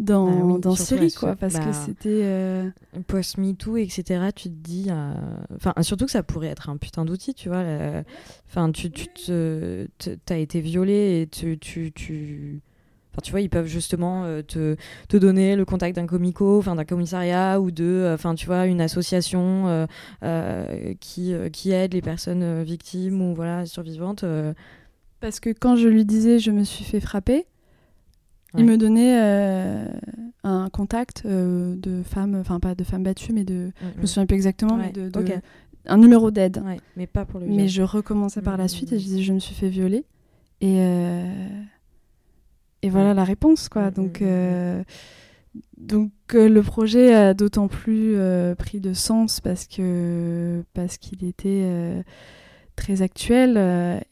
dans, bah dans Siri, quoi, parce que bah, c'était euh... post MeToo, etc. Tu te dis, euh, enfin, surtout que ça pourrait être un putain d'outil, tu vois. Enfin, tu, tu te, as été violé et tu, tu, tu tu vois, ils peuvent justement euh, te, te, donner le contact d'un comico, enfin d'un commissariat ou de, euh, enfin, tu vois, une association euh, qui, qui aide les personnes victimes ou voilà survivantes. Parce que quand je lui disais je me suis fait frapper, il me donnait un contact de femmes, enfin pas de femmes battues, mais de, mm, je me mm. souviens plus exactement, mais de, un numéro d'aide. mais pas pour le. Mais je recommençais par la mm, suite et je disais je me suis fait violer et et voilà la réponse, quoi. Mm, donc, mm, mm, euh, donc euh, le projet a d'autant plus euh, pris de sens parce que parce qu'il était très actuel.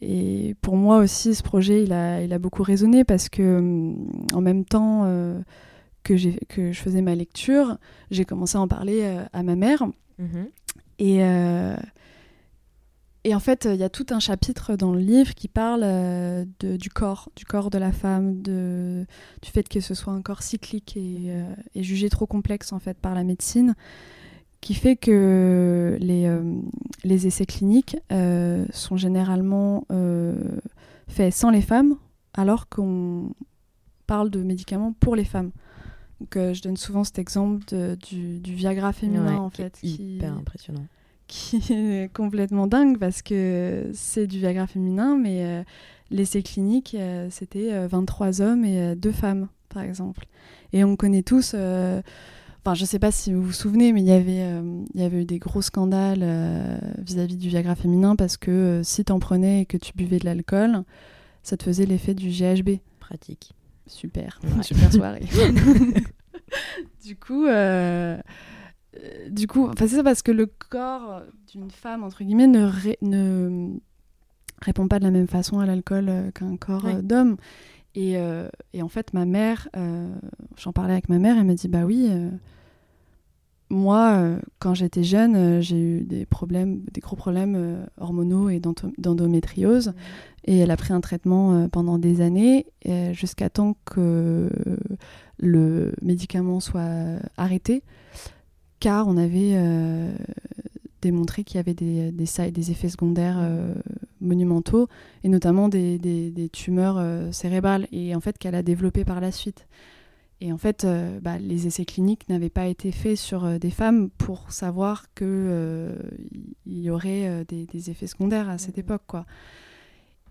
et pour moi aussi, ce projet, il a, il a beaucoup résonné parce que en même temps que, que je faisais ma lecture, j'ai commencé à en parler à ma mère. Mm-hmm. Et et en fait, il y a tout un chapitre dans le livre qui parle euh, de, du corps, du corps de la femme, de, du fait que ce soit un corps cyclique et, euh, jugé trop complexe en fait par la médecine, qui fait que les, euh, les essais cliniques sont généralement faits sans les femmes, alors qu'on parle de médicaments pour les femmes. Donc, je donne souvent cet exemple du, du, Viagra féminin en fait, hyper impressionnant qui [LAUGHS] est complètement dingue parce que c'est du Viagra féminin, mais euh, l'essai clinique, euh, c'était 23 euh, hommes et 2 femmes, par exemple. Et on connaît tous, enfin, je sais pas si vous vous souvenez, mais il y avait, il y avait eu des gros scandales vis-à-vis du Viagra féminin parce que si t'en prenais et que tu buvais de l'alcool, ça te faisait l'effet du GHB. Pratique. Super, [LAUGHS] super soirée. [LAUGHS] du coup, euh, du coup, c'est ça parce que le corps d'une femme, entre guillemets, ne, ne répond pas de la même façon à l'alcool euh, qu'un corps euh, d'homme. Et, et, en fait, ma mère, j'en parlais avec ma mère, elle m'a dit Bah oui, moi, euh, quand j'étais jeune, euh, j'ai eu des problèmes, des gros problèmes euh, hormonaux et d'endométriose. Mmh. Et elle a pris un traitement pendant des années, jusqu'à temps que le médicament soit arrêté, car on avait démontré qu'il y avait des, des, des effets secondaires monumentaux, et notamment des, des tumeurs cérébrales, et en fait qu'elle a développé par la suite. Et en fait, euh, bah, les essais cliniques n'avaient pas été faits sur euh, des femmes pour savoir qu'il euh, y aurait des, effets secondaires à cette époque. Quoi.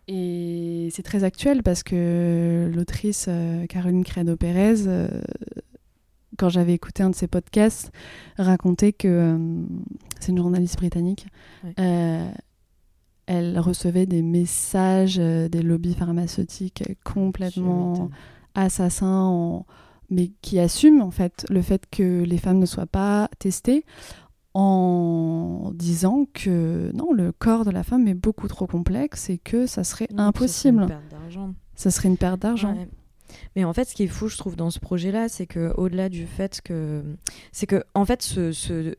Et c'est très actuel parce que l'autrice Caroline Credo-Pérez, quand j'avais écouté un de ses podcasts, racontait que c'est une journaliste britannique. elle recevait des messages des lobbies pharmaceutiques complètement assassins en mais qui assume en fait le fait que les femmes ne soient pas testées en disant que non, le corps de la femme est beaucoup trop complexe et que ça serait impossible. Ça serait une perte d'argent. Mais en fait, ce qui est fou, je trouve, dans ce projet-là, c'est que au-delà du fait que, c'est que, en fait, ce, ce,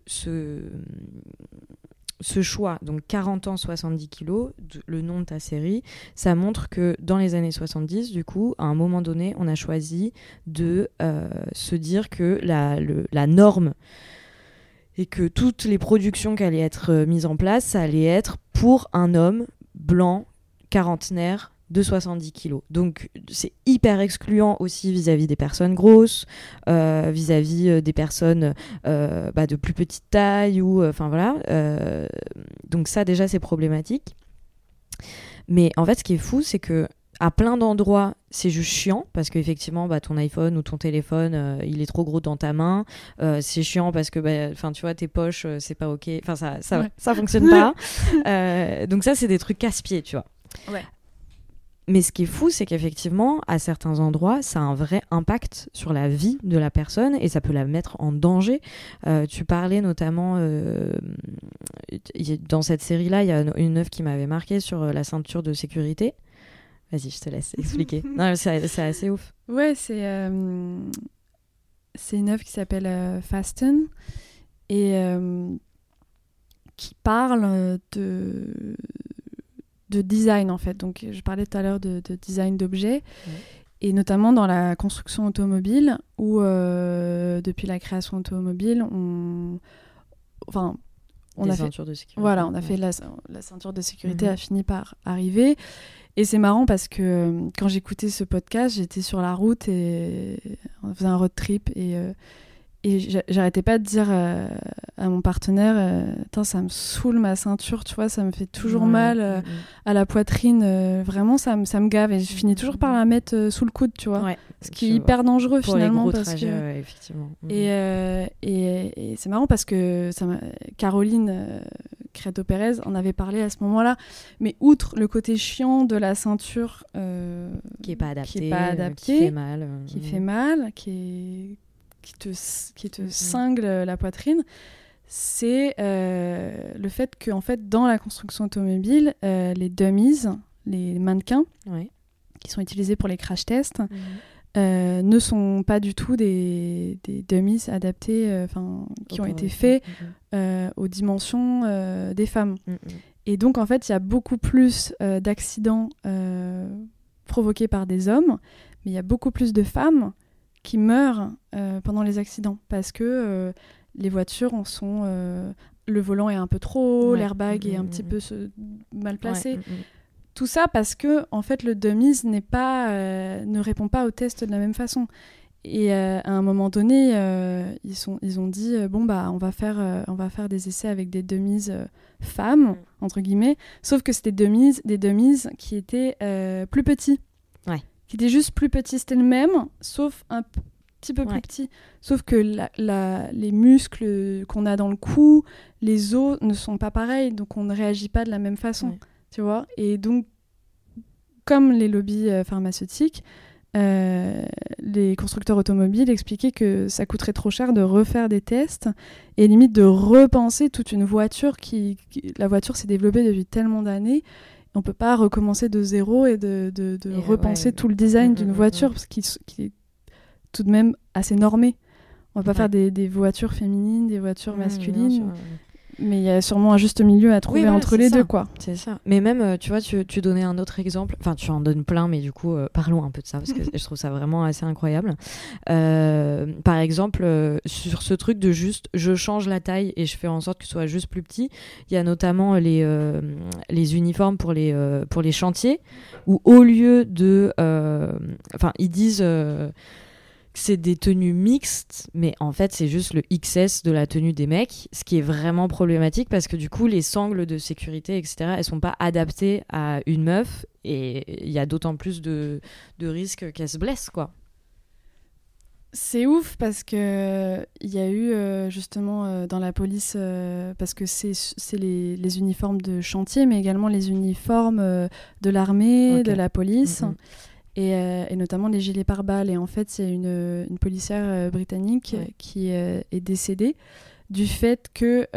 ce, choix, donc 40 ans, 70 kilos, le nom de ta série, ça montre que dans les années 70, du coup, à un moment donné, on a choisi de euh, se dire que la, la, norme et que toutes les productions qui allaient être euh, mises en place, ça allait être pour un homme blanc, quarantenaire, de 70 kilos. Donc c'est hyper excluant aussi vis-à-vis des personnes grosses, euh, vis-à-vis euh, des personnes euh, bah, de plus petite taille ou enfin voilà. donc ça déjà c'est problématique. Mais en fait ce qui est fou c'est que à plein d'endroits, c'est juste chiant parce qu'effectivement, bah, ton iPhone ou ton téléphone, il est trop gros dans ta main. c'est chiant parce que, bah, enfin, tu vois, tes poches, c'est pas ok. Enfin, ça, ça, ça fonctionne pas. [LAUGHS] donc ça, c'est des trucs casse-pieds, tu vois. Ouais. Mais ce qui est fou, c'est qu'effectivement, à certains endroits, ça a un vrai impact sur la vie de la personne et ça peut la mettre en danger. Euh, tu parlais notamment, euh, dans cette série-là, il y a une œuvre qui m'avait marqué sur euh, la ceinture de sécurité. Vas-y, je te laisse [LAUGHS] expliquer. c'est assez ouf. Ouais, c'est c'est une œuvre qui s'appelle Fasten et qui parle de de design en fait. Donc je parlais tout à l'heure de, design d'objets. Et notamment dans la construction automobile, où euh, depuis la création automobile, on, enfin, on a fait, de sécurité. Voilà, on a fait la, la, ceinture de sécurité mhm. a fini par arriver. Et c'est marrant parce que euh, quand j'écoutais ce podcast, j'étais sur la route et on faisait un road trip et euh, et j'arrêtais pas de dire euh, à mon partenaire euh, ça me saoule ma ceinture tu vois ça me fait toujours mal euh, à la poitrine vraiment ça me ça me gave et je finis toujours par la mettre sous le coude tu vois. Ce qui est hyper dangereux finalement parce que effectivement. Et, et, c'est marrant parce que ça Caroline Creto Pérez en avait parlé à ce moment-là. Mais outre le côté chiant de la ceinture qui est pas adapté qui, est pas adapté, qui fait mal qui fait mal qui est qui te, qui te cingle la poitrine, c'est euh, le fait que en fait, dans la construction automobile, euh, les dummies, les mannequins, qui sont utilisés pour les crash tests, mhm. euh, ne sont pas du tout des, des dummies adaptés, enfin, qui ont été faits mhm. aux dimensions des femmes. Et donc, en fait, il y a beaucoup plus d'accidents provoqués par des hommes, mais il y a beaucoup plus de femmes qui meurent euh, pendant les accidents parce que euh, les voitures en sont euh, le volant est un peu trop haut, l'airbag mm, est un mm, petit mm, peu mal placé. Tout ça parce que en fait le dummies n'est pas ne répond pas au test de la même façon. Et à un moment donné, ils, sont, ils ont dit bon bah on va faire on va faire des essais avec des dummies femmes entre guillemets, sauf que c'était dummies des dummies qui étaient plus petits qui était juste plus petit. C'était le même, sauf un petit peu plus petit. Sauf que la, les muscles qu'on a dans le cou, les os ne sont pas pareils, donc on ne réagit pas de la même façon. Tu vois Et donc, comme les lobbies euh, pharmaceutiques, euh, les constructeurs automobiles expliquaient que ça coûterait trop cher de refaire des tests et limite de repenser toute une voiture qui la voiture s'est développée depuis tellement d'années on peut pas recommencer de zéro et de, repenser tout le design d'une voiture parce qu'il est tout de même assez normé On va pas Ouais. faire des, des voitures féminines, des voitures masculines, sûr. Mais il y a sûrement un juste milieu à trouver voilà, entre les ça. deux, quoi. C'est ça. Mais même, euh, tu vois, tu, tu donnais un autre exemple. Enfin, tu en donnes plein, mais du coup, euh, parlons un peu de ça parce que [LAUGHS] je trouve ça vraiment assez incroyable. Euh, par exemple, euh, sur ce truc de juste, je change la taille et je fais en sorte que ce soit juste plus petit. Il y a notamment les, les uniformes pour les, pour les chantiers où au lieu de, enfin, ils disent. C'est des tenues mixtes, mais en fait c'est juste le XS de la tenue des mecs, ce qui est vraiment problématique parce que du coup les sangles de sécurité, etc., elles sont pas adaptées à une meuf et il y a d'autant plus de, de risques qu'elle se blesse, quoi. C'est ouf parce que il y a eu euh, justement euh, dans la police euh, parce que c'est les, les uniformes de chantier mais également les uniformes de l'armée, de la police. Et, euh, et notamment les gilets pare-balles et en fait c'est une, une policière euh, britannique Ouais. qui euh, est décédée du fait que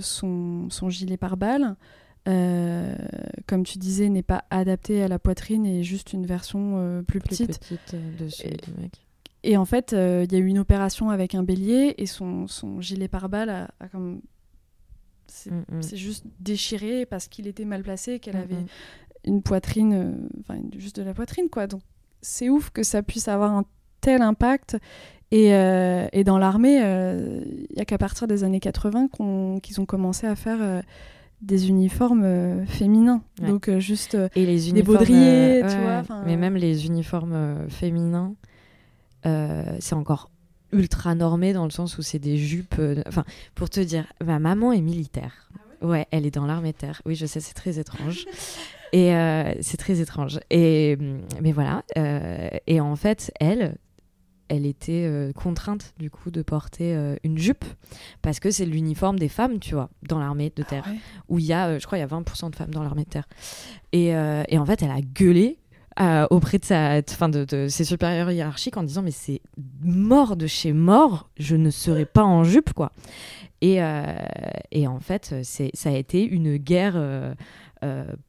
son, son gilet pare-balles euh, comme tu disais n'est pas adapté à la poitrine et juste une version euh, plus Plus petite petite de celui Et- du mec. et en fait, euh, il y a eu une opération avec un bélier et son, son gilet pare-balles a, a comme. C'est Mm, mm. c'est juste déchiré parce qu'il était mal placé qu'elle Mm, avait. Une poitrine, euh, enfin juste de la poitrine quoi. Donc c'est ouf que ça puisse avoir un tel impact. Et, euh, et dans l'armée, euh, il y a qu'à partir des années 80 qu'on- qu'ils ont commencé à faire euh, des uniformes euh, féminins. Ouais. Donc euh, juste. euh, Et les Des baudriers, euh, tu vois, Mais même les uniformes euh, féminins, euh, c'est encore ultra normé dans le sens où c'est des jupes. euh, Enfin, pour te dire, ma maman est militaire. ouais, elle est dans l'armée terre. Oui, je sais, c'est très étrange. [LAUGHS] Et euh, c'est très étrange. Et hum, mais voilà. euh, et en fait, elle, elle était euh, contrainte du coup de porter euh, une jupe parce que c'est l'uniforme des femmes, tu vois, dans l'armée de terre Ah ouais. où il y a, euh, je crois, il y a 20% de femmes dans l'armée de terre. Et, et en fait, elle a gueulé auprès de, sa, enfin de, de ses supérieurs hiérarchiques en disant mais c'est mort de chez mort, je ne serai pas en jupe quoi. Et, et en fait, c'est, ça a été une guerre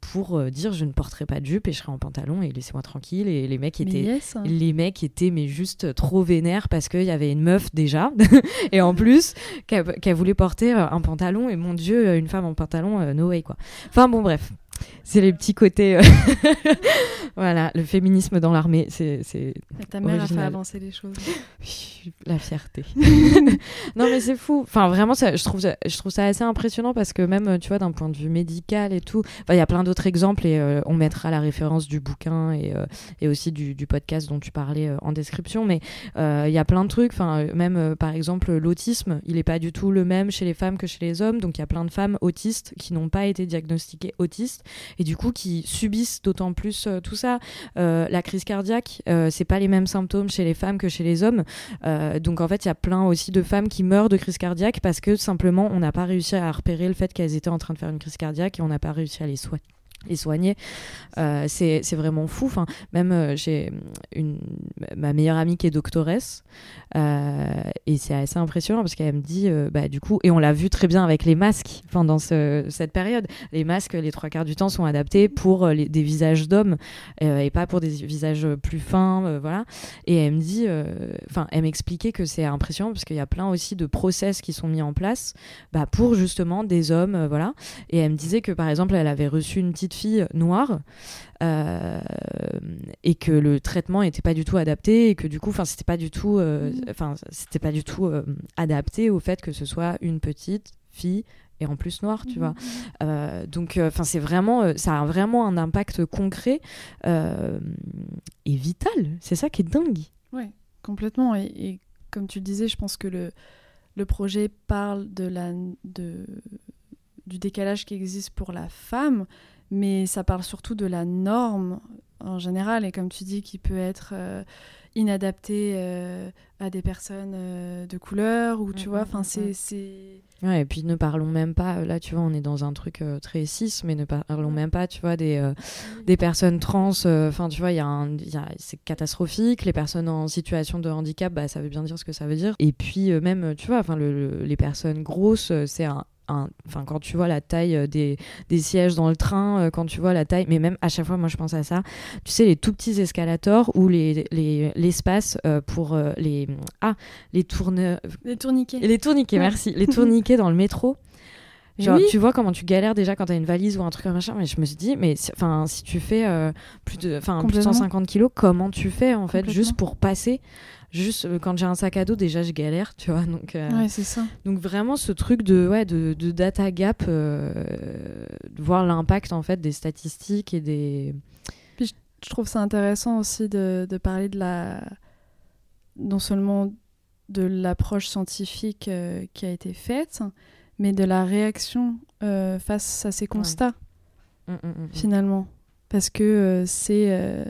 pour euh, dire je ne porterai pas de jupe et je serai en pantalon et laissez-moi tranquille. Et les mecs étaient yes. les mecs étaient mais juste trop vénères parce qu'il y avait une meuf déjà [LAUGHS] et en plus qu'elle voulait porter euh, un pantalon et mon dieu euh, une femme en pantalon euh, no way quoi enfin bon bref c'est les petits côtés euh, [LAUGHS] voilà le féminisme dans l'armée c'est ta mère a fait avancer les choses. La fierté. [LAUGHS] Non mais c'est fou. Enfin vraiment ça, je trouve ça, je trouve ça assez impressionnant parce que même euh, tu vois d'un point de vue médical et tout il y a plein d'autres exemples et euh, on mettra la référence du bouquin et, euh, et aussi du, podcast dont tu parlais en description. Mais il y a plein de trucs. Enfin même par exemple l'autisme il est pas du tout le même chez les femmes que chez les hommes. Donc il y a plein de femmes autistes qui n'ont pas été diagnostiquées autistes et du coup qui subissent d'autant plus tout ça. La crise cardiaque c'est pas les mêmes symptômes chez les femmes que chez les hommes euh, donc en fait, il y a plein aussi de femmes qui meurent de crise cardiaque parce que simplement on n'a pas réussi à repérer le fait qu'elles étaient en train de faire une crise cardiaque et on n'a pas réussi à les soigner. Les soigner, Euh, c'est vraiment fou. Enfin, même euh, j'ai ma meilleure amie qui est doctoresse euh, et c'est assez impressionnant parce qu'elle me dit euh, bah du coup et on l'a vu très bien avec les masques pendant ce- cette période. Les masques, les trois quarts du temps sont adaptés pour euh, des visages d'hommes et pas pour des visages plus fins, voilà. Et elle me dit, enfin, elle m'expliquait que c'est impressionnant parce qu'il y a plein aussi de process qui sont mis en place bah, pour justement des hommes, voilà. Et elle me disait que par exemple, elle avait reçu une petite fille noire euh, et que le traitement n'était pas du tout adapté et que du coup, enfin, c'était pas du tout, euh, Mhm. enfin, c'était pas du tout euh, adapté au fait que ce soit une petite fille et en plus noire, tu vois. Euh, donc, enfin, c'est vraiment, euh, ça a vraiment un impact concret et vital. C'est ça qui est dingue. Ouais, complètement. Et, et comme tu le disais, je pense que le, le projet parle de la, de, du décalage qui existe pour la femme, mais ça parle surtout de la norme en général, et comme tu dis, qui peut être euh, inadaptée euh, à des personnes euh, de couleur, ou tu Mm, vois, mm, enfin, mm, c'est... c'est- Ouais, et puis ne parlons même pas, là tu vois, on est dans un truc euh, très cis, mais ne parlons même pas, tu vois, des, des personnes trans, enfin tu vois, il y a un- il y a- c'est catastrophique, les personnes en situation de handicap, bah, ça veut bien dire ce que ça veut dire. Et puis même, tu vois, enfin le- le- les personnes grosses, c'est un, enfin quand tu vois la taille des, des, sièges dans le train, quand tu vois la taille, mais même à chaque fois, moi je pense à ça. Tu sais les tout petits escalators ou les l'espace pour les ah les tourne les tourniquets. Les tourniquets, merci. Les tourniquets dans le métro. Genre, tu vois comment tu galères déjà quand t'as une valise ou un truc comme machin. Mais je me suis dit, mais enfin, si tu fais euh, plus de, enfin, plus de 150 kilos, comment tu fais en fait, juste pour passer? Juste euh, quand j'ai un sac à dos, déjà je galère, tu vois. Donc, euh, ouais, c'est ça. Donc vraiment ce truc de, ouais, de, de data gap, de voir l'impact en fait des statistiques et des. Puis je, trouve ça intéressant aussi de, de parler de la, non seulement de l'approche scientifique qui a été faite, mais de la réaction euh, face à ces constats, mm, mm, mm, finalement. Parce que euh, c'est. Euh,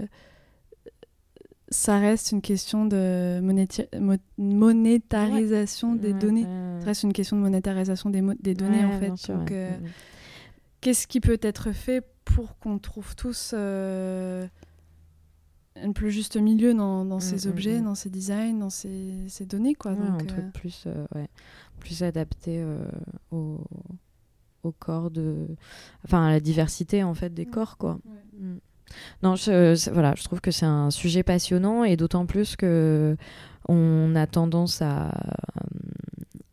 ça reste une question de monétarisation des données. Ça reste une question de monétarisation des, des données, en fait. Donc, qu'est-ce qui peut être fait pour qu'on trouve tous un plus juste milieu dans, dans ces objets, dans ces designs, dans ces, ces données quoi. Donc, un truc plus, ouais plus adapté euh, au, au, corps de. Enfin, à la diversité, en fait, des corps, quoi. Mm. Non, je, voilà, je trouve que c'est un sujet passionnant et d'autant plus que on a tendance à,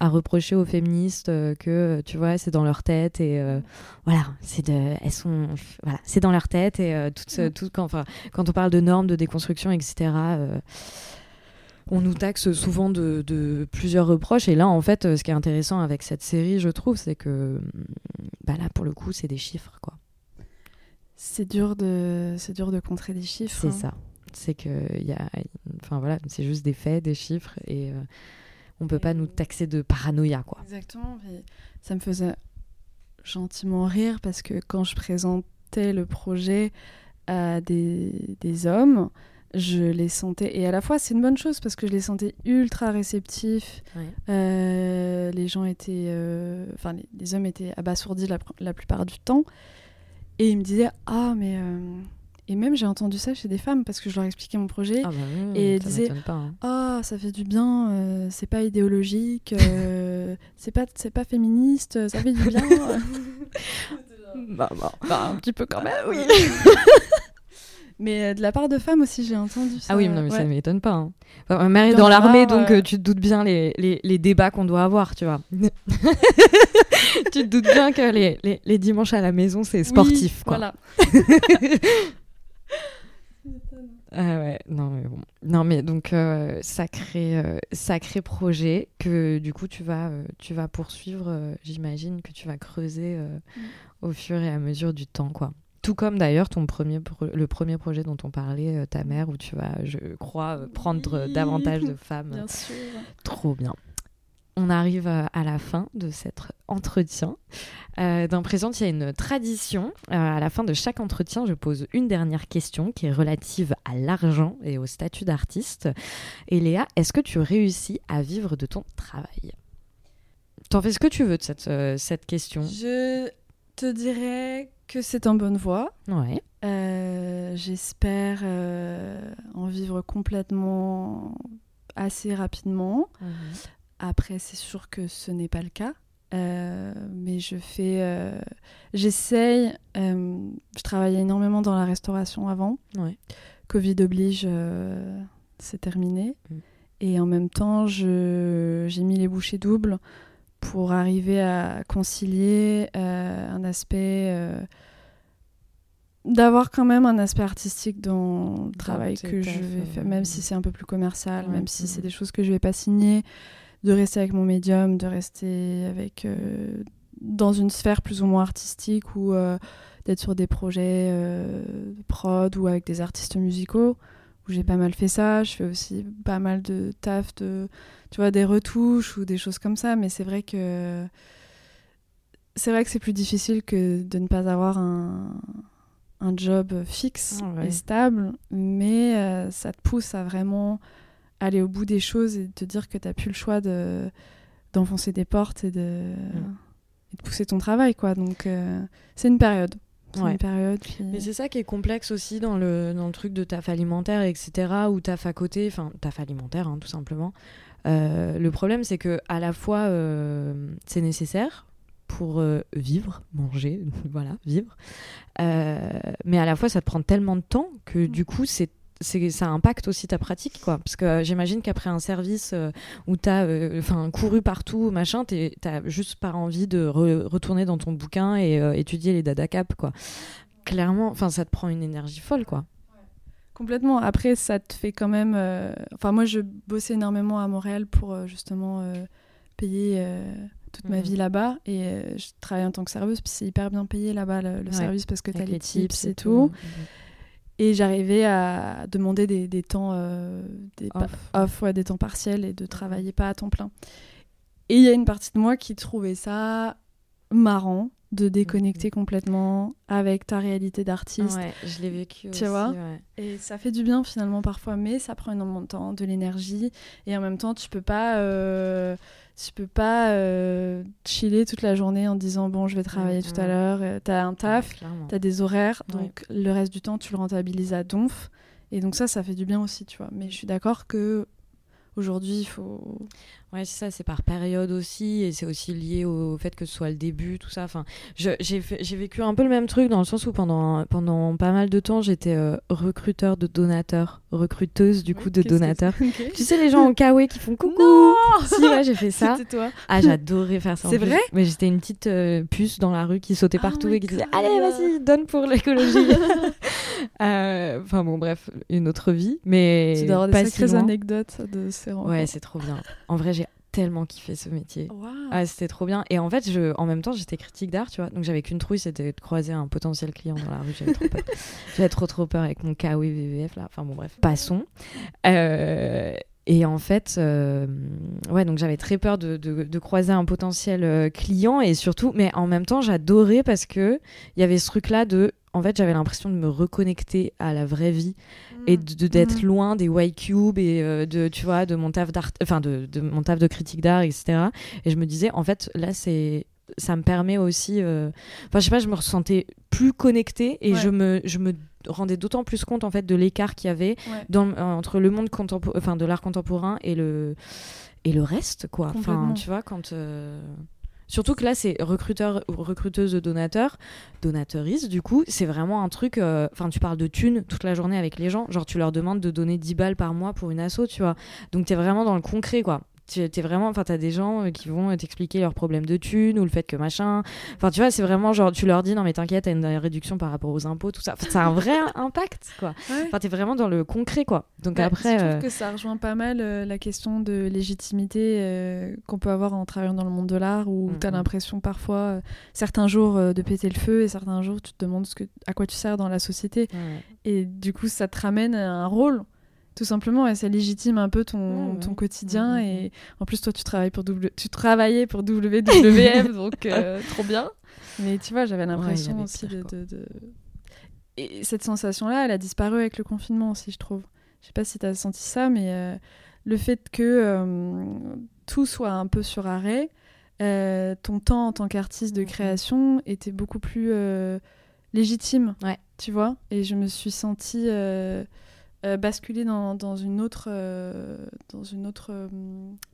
à reprocher aux féministes euh, que tu vois c'est dans leur tête et euh, voilà c'est de elles sont voilà c'est dans leur tête et tout, tout quand enfin quand on parle de normes de déconstruction etc on nous taxe souvent de, plusieurs reproches. Et là, en fait, ce qui est intéressant avec cette série, je trouve, c'est que bah là, pour le coup, c'est des chiffres, quoi. C'est dur de, c'est dur de contrer des chiffres. C'est hein. ça. C'est que y a, enfin voilà, c'est juste des faits, des chiffres, et on peut pas nous taxer de paranoïa, quoi. Exactement. ça me faisait gentiment rire parce que quand je présentais le projet à des, des hommes, je les sentais et à la fois c'est une bonne chose parce que je les sentais ultra réceptifs euh, les gens étaient euh, enfin les, hommes étaient abasourdis la, plupart du temps et ils me disaient ah mais euh, et même j'ai entendu ça chez des femmes parce que je leur expliquais mon projet ah bah et ils disaient hein. ah ça fait du bien c'est pas idéologique [LAUGHS] c'est pas c'est pas féministe ça fait du bien [LAUGHS] bah, bah. bah, un petit peu quand même oui [LAUGHS] Mais euh, de la part de femmes aussi, j'ai entendu ça. Ah oui, non, mais ça ne m'étonne pas. Hein. ma mère est dans, l'armée, donc euh, tu te doutes bien les, les, les débats qu'on doit avoir, tu vois. tu te doutes bien que les, les, les dimanches à la maison, c'est sportif, quoi. Voilà. Ah ouais, non mais bon. Non mais donc euh, sacré sacré projet que du coup tu vas tu vas poursuivre, j'imagine que tu vas creuser mm. au fur et à mesure du temps quoi. Tout comme d'ailleurs ton premier le premier projet dont on parlait, euh, ta mère, où tu vas, je crois, euh, prendre davantage de femmes. Bien sûr. Trop bien. On arrive euh, à la fin de cet entretien. Dans Présente, il y a une tradition. à la fin de chaque entretien, je pose une dernière question qui est relative à l'argent et au statut d'artiste. Et Léa, est-ce que tu réussis à vivre de ton travail? T'en fais ce que tu veux de cette, cette question. Je te dirais que c'est en bonne voie. Ouais. Euh, j'espère euh, en vivre complètement assez rapidement. Mhm. Après, c'est sûr que ce n'est pas le cas. Euh, mais je fais. J'essaye. je travaillais énormément dans la restauration avant. Ouais. Covid oblige, c'est terminé. Mm. Et en même temps, j'ai mis les bouchées doubles pour arriver à concilier euh, un aspect euh, d'avoir quand même un aspect artistique dans le travail que je vais faire, même si c'est un peu plus commercial, même si c'est des choses que je vais pas signer, de rester avec mon médium, de rester avec euh, dans une sphère plus ou moins artistique ou d'être sur des projets de prod ou avec des artistes musicaux où j'ai pas mal fait ça. Je fais aussi pas mal de taf de tu vois, des retouches ou des choses comme ça. Mais c'est vrai que c'est vrai que c'est plus difficile que de ne pas avoir un, un job fixe ah et stable, mais euh, ça te pousse à vraiment aller au bout des choses et te dire que tu n'as plus le choix de d'enfoncer des portes et de, mm. de pousser ton travail quoi donc euh, c'est une période une période mais c'est ça qui est complexe aussi dans le, dans le truc de taf alimentaire etc ou taf à côté enfin taf alimentaire hein, tout simplement euh, le problème, c'est que à la fois euh, c'est nécessaire pour vivre, manger, [LAUGHS] voilà, vivre. Mais à la fois, ça te prend tellement de temps que du coup, c'est ça impacte aussi ta pratique quoi parce que j'imagine qu'après un service où tu as enfin couru partout machin t'as juste pas envie de retourner dans ton bouquin et étudier les data cap quoi clairement enfin ça te prend une énergie folle quoi Complètement. Après, ça te fait quand même. Euh, enfin, moi, je bossais énormément à Montréal pour euh, justement euh, payer toute ma mhm. vie là-bas. Et je travaillais en tant que serveuse, puis c'est hyper bien payé là-bas le, service parce que tu as les tips et tout. Mhm. Et j'arrivais à demander des, des temps des off, des temps partiels et de travailler pas à temps plein. Et il y a une partie de moi qui trouvait ça marrant de déconnecter complètement avec ta réalité d'artiste. Ouais, je l'ai vécu tu vois? Et ça fait du bien finalement parfois, mais ça prend énormément de temps, de l'énergie, et en même temps, tu peux pas, euh, tu peux pas euh, chiller toute la journée en disant bon, je vais travailler tout à l'heure. Euh, tu as un taf, tu as des horaires, donc le reste du temps, tu le rentabilises à donf. Et donc ça, ça fait du bien aussi, tu vois. Mais je suis d'accord que aujourd'hui, il faut. Ouais, c'est ça, c'est par période aussi, et c'est aussi lié au fait que ce soit le début, tout ça. Enfin, j'ai vécu un peu le même truc dans le sens où pendant, pendant pas mal de temps, j'étais euh, recruteur de donateurs, recruteuse du coup de donateurs. [LAUGHS] Tu sais, les gens en kawaii qui font coucou Si, ouais, j'ai fait ça. toi. Ah, j'adorais faire ça. C'est vrai Mais j'étais une petite euh, puce dans la rue qui sautait oh partout et qui disait Allez, vas-y, donne pour l'écologie. [LAUGHS] Euh, enfin, bon, bref, une autre vie. Mais tu dois avoir des sacrées anecdotes de ces rencontres. Ouais, c'est trop bien. En vrai, j'ai tellement kiffé ce métier. Ah, c'était trop bien. Et en fait, je, en même temps, j'étais critique d'art, tu vois. Donc j'avais qu'une trouille, c'était de croiser un potentiel client dans la rue. J'avais trop peur. [LAUGHS] j'avais trop trop peur avec mon KOE VVF là. Enfin bon, bref, passons. Euh, et en fait, euh, ouais, donc j'avais très peur de, de, croiser un potentiel euh, client et surtout, mais en même temps, j'adorais parce que il y avait ce truc-là de en fait, j'avais l'impression de me reconnecter à la vraie vie et de d'être mm. loin des white cubes et euh, de tu vois de mon taf d'art, enfin de, de, mon taf de critique d'art, etc. Et je me disais, en fait, là, c'est ça me permet aussi, euh, enfin, je sais pas, je me ressentais plus connectée et je me je me rendais d'autant plus compte en fait de l'écart qu'il y avait dans, entre le monde enfin de l'art contemporain et le et le reste quoi. Enfin, tu vois quand euh, Surtout que là, c'est recruteur ou recruteuse de donateurs, donateuriste, du coup, c'est vraiment un truc. Euh, enfin, tu parles de thunes toute la journée avec les gens. Genre, tu leur demandes de donner 10 balles par mois pour une asso, tu vois. Donc, tu es vraiment dans le concret, quoi tu es vraiment enfin t'as des gens euh, qui vont t'expliquer leurs problèmes de thunes ou le fait que machin. Enfin tu vois c'est vraiment genre tu leur dis non mais t'inquiète t'as une réduction par rapport aux impôts tout ça. Ça a un vrai [LAUGHS] impact quoi. Ouais. enfin t'es vraiment dans le concret quoi. Donc après je trouve euh, que ça rejoint pas mal euh, la question de légitimité qu'on peut avoir en travaillant dans le monde de l'art où tu t'as l'impression parfois certains jours de péter le feu et certains jours tu te demandes ce que à quoi tu sers dans la société. Et du coup ça te ramène à un rôle tout simplement et ça légitime un peu ton, ton quotidien et en plus toi tu travailles pour tu travaillais pour WWF [LAUGHS] donc euh, trop bien. Mais tu vois j'avais l'impression aussi de, de, et cette sensation là elle a disparu avec le confinement aussi je trouve. Je sais pas si tu as senti ça mais euh, le fait que euh, tout soit un peu sur arrêt ton temps en tant qu'artiste de création était beaucoup plus légitime ouais. tu vois. Et je me suis sentie euh, basculer dans, dans, une autre, euh, dans une autre euh,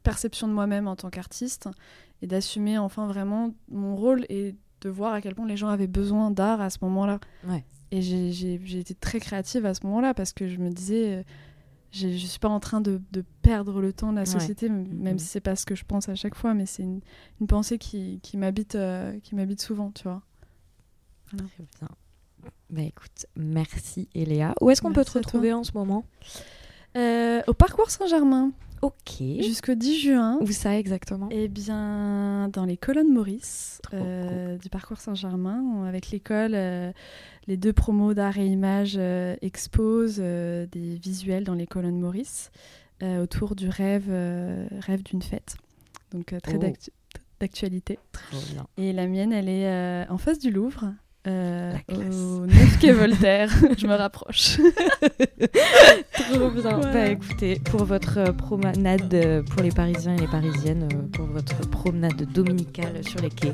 perception de moi-même en tant qu'artiste et d'assumer enfin vraiment mon rôle et de voir à quel point les gens avaient besoin d'art à ce moment-là. Et j'ai été très créative à ce moment-là parce que je me disais, je ne suis pas en train de, de, perdre le temps de la société, même si c'est pas ce que je pense à chaque fois, mais c'est une, une, pensée qui, qui m'habite souvent, tu vois. Très bien. Bah écoute, merci Eléa. Où est-ce qu'on peut te retrouver en ce moment? Euh, Au Parcours Saint-Germain. Ok. Jusqu'au 10 juin. Où ça exactement? Eh bien, dans les colonnes Maurice euh, du Parcours Saint-Germain, avec l'école, euh, les deux promos d'art et image exposent des visuels dans les colonnes Maurice autour du rêve, rêve d'une fête. Donc très oh. d'actualité. Et la mienne, elle est en face du Louvre. Euh, au 9 quai Voltaire, [LAUGHS] je me rapproche. [LAUGHS] Trop bien. Bah écoutez, pour votre promenade euh, pour les Parisiens et les Parisiennes, euh, pour votre promenade dominicale sur les quais,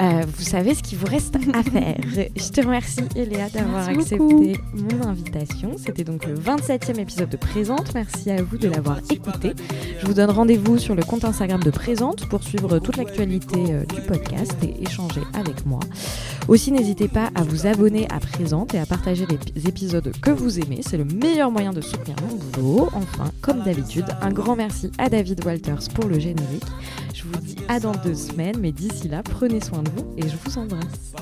euh, vous savez ce qu'il vous reste à [LAUGHS] faire. Je te remercie Eléa d'avoir accepté mon invitation. C'était donc le 27e épisode de Présente. Merci à vous de l'avoir écouté. Je vous donne rendez-vous sur le compte Instagram de Présente pour suivre toute l'actualité du podcast et échanger avec moi. Aussi, n'hésitez pas à vous abonner à Présente et à partager les épisodes que vous aimez. C'est le meilleur moyen de soutenir mon boulot. Enfin, comme d'habitude, un grand merci à David Walters pour le générique. Je vous dis à dans deux semaines, mais d'ici là, prenez soin de vous et je vous embrasse.